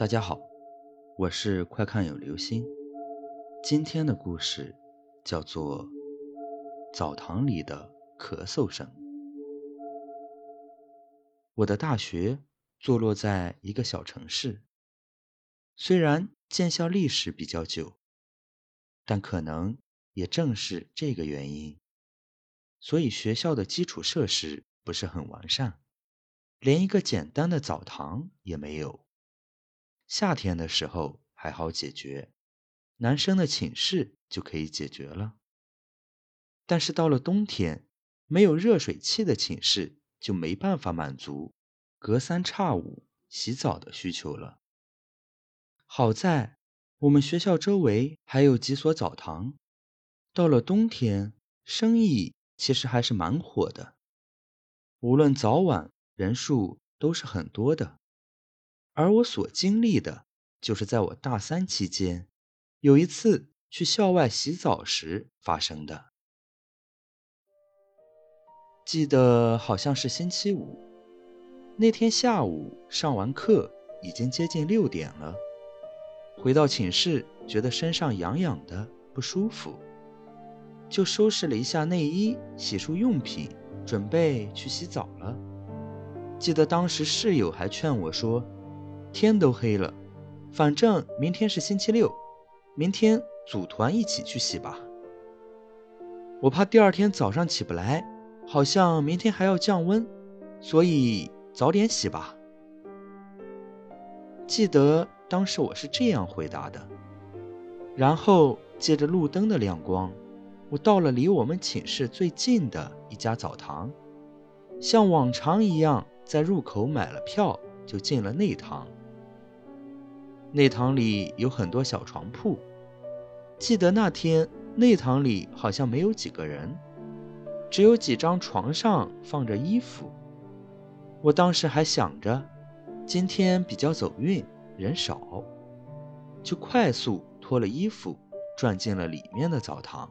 大家好，我是快看有流星。今天的故事叫做《澡堂里的咳嗽声》。我的大学坐落在一个小城市，虽然建校历史比较久，但可能也正是这个原因，所以学校的基础设施不是很完善，连一个简单的澡堂也没有。夏天的时候还好解决，男生的寝室就可以解决了。但是到了冬天，没有热水器的寝室就没办法满足隔三差五洗澡的需求了。好在我们学校周围还有几所澡堂，到了冬天生意其实还是蛮火的，无论早晚人数都是很多的。而我所经历的，就是在我大三期间，有一次去校外洗澡时发生的。记得好像是星期五，那天下午上完课，已经接近六点了。回到寝室，觉得身上痒痒的，不舒服，就收拾了一下内衣、洗漱用品，准备去洗澡了。记得当时室友还劝我说。天都黑了，反正明天是星期六，明天组团一起去洗吧。我怕第二天早上起不来，好像明天还要降温，所以早点洗吧。记得当时我是这样回答的。然后借着路灯的亮光，我到了离我们寝室最近的一家澡堂，像往常一样在入口买了票，就进了内堂。内堂里有很多小床铺，记得那天内堂里好像没有几个人，只有几张床上放着衣服。我当时还想着，今天比较走运，人少，就快速脱了衣服，转进了里面的澡堂。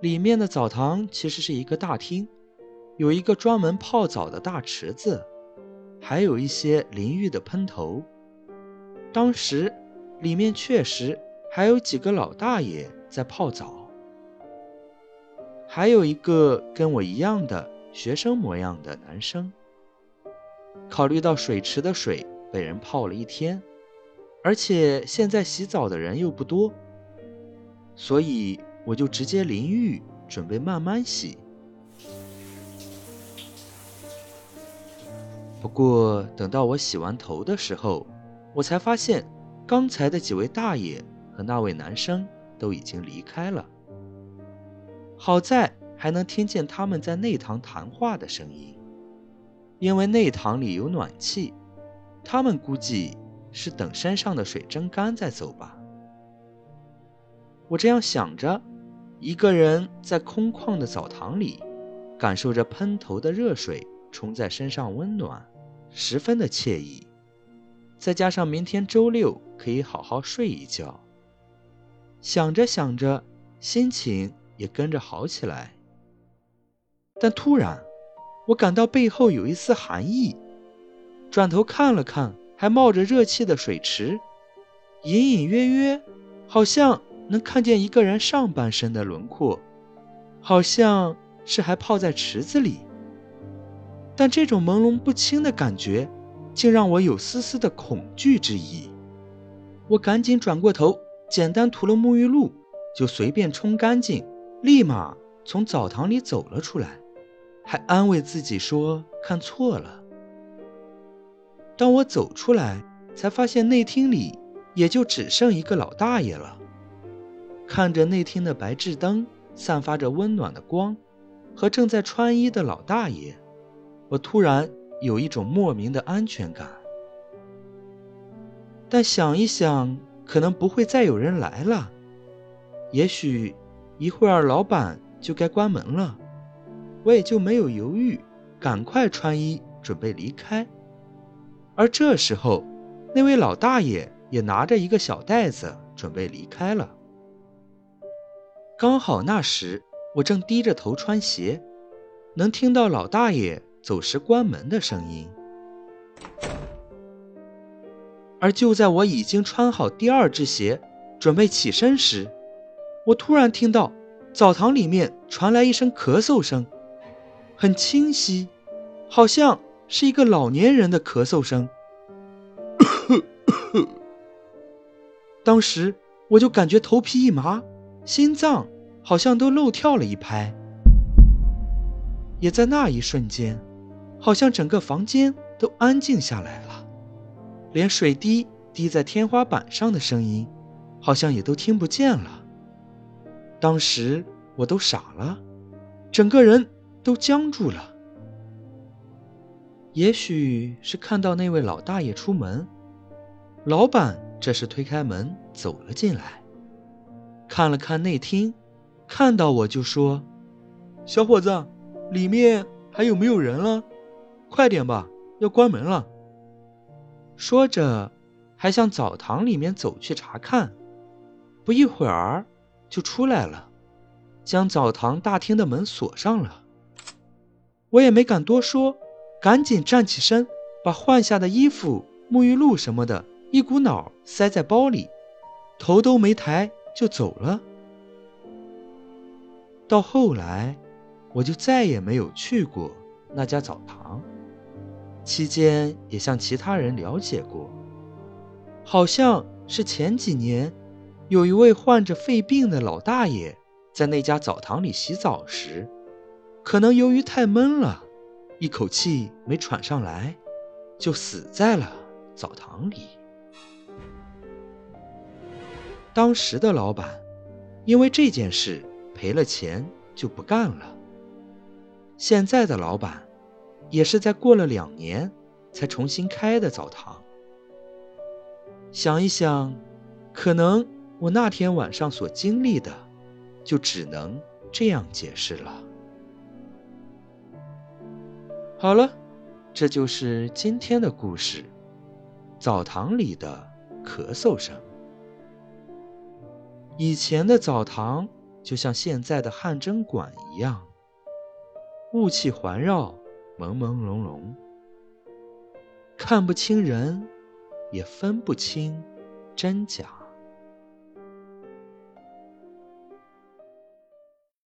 里面的澡堂其实是一个大厅，有一个专门泡澡的大池子，还有一些淋浴的喷头。当时，里面确实还有几个老大爷在泡澡，还有一个跟我一样的学生模样的男生。考虑到水池的水被人泡了一天，而且现在洗澡的人又不多，所以我就直接淋浴，准备慢慢洗。不过等到我洗完头的时候，我才发现，刚才的几位大爷和那位男生都已经离开了。好在还能听见他们在内堂谈话的声音，因为内堂里有暖气，他们估计是等山上的水蒸干再走吧。我这样想着，一个人在空旷的澡堂里，感受着喷头的热水冲在身上温暖，十分的惬意。再加上明天周六可以好好睡一觉，想着想着，心情也跟着好起来。但突然，我感到背后有一丝寒意，转头看了看还冒着热气的水池，隐隐约约，好像能看见一个人上半身的轮廓，好像是还泡在池子里。但这种朦胧不清的感觉。竟让我有丝丝的恐惧之意。我赶紧转过头，简单涂了沐浴露，就随便冲干净，立马从澡堂里走了出来，还安慰自己说看错了。当我走出来，才发现内厅里也就只剩一个老大爷了。看着内厅的白炽灯散发着温暖的光，和正在穿衣的老大爷，我突然。有一种莫名的安全感，但想一想，可能不会再有人来了。也许一会儿老板就该关门了，我也就没有犹豫，赶快穿衣准备离开。而这时候，那位老大爷也拿着一个小袋子准备离开了。刚好那时我正低着头穿鞋，能听到老大爷。走时关门的声音，而就在我已经穿好第二只鞋，准备起身时，我突然听到澡堂里面传来一声咳嗽声，很清晰，好像是一个老年人的咳嗽声。当时我就感觉头皮一麻，心脏好像都漏跳了一拍。也在那一瞬间，好像整个房间都安静下来了，连水滴滴在天花板上的声音，好像也都听不见了。当时我都傻了，整个人都僵住了。也许是看到那位老大爷出门，老板这时推开门走了进来，看了看内厅，看到我就说：“小伙子。”里面还有没有人了？快点吧，要关门了。说着，还向澡堂里面走去查看。不一会儿，就出来了，将澡堂大厅的门锁上了。我也没敢多说，赶紧站起身，把换下的衣服、沐浴露什么的，一股脑塞在包里，头都没抬就走了。到后来。我就再也没有去过那家澡堂，期间也向其他人了解过，好像是前几年有一位患着肺病的老大爷在那家澡堂里洗澡时，可能由于太闷了，一口气没喘上来，就死在了澡堂里。当时的老板因为这件事赔了钱，就不干了。现在的老板，也是在过了两年才重新开的澡堂。想一想，可能我那天晚上所经历的，就只能这样解释了。好了，这就是今天的故事：澡堂里的咳嗽声。以前的澡堂就像现在的汗蒸馆一样。雾气环绕，朦朦胧胧，看不清人，也分不清真假。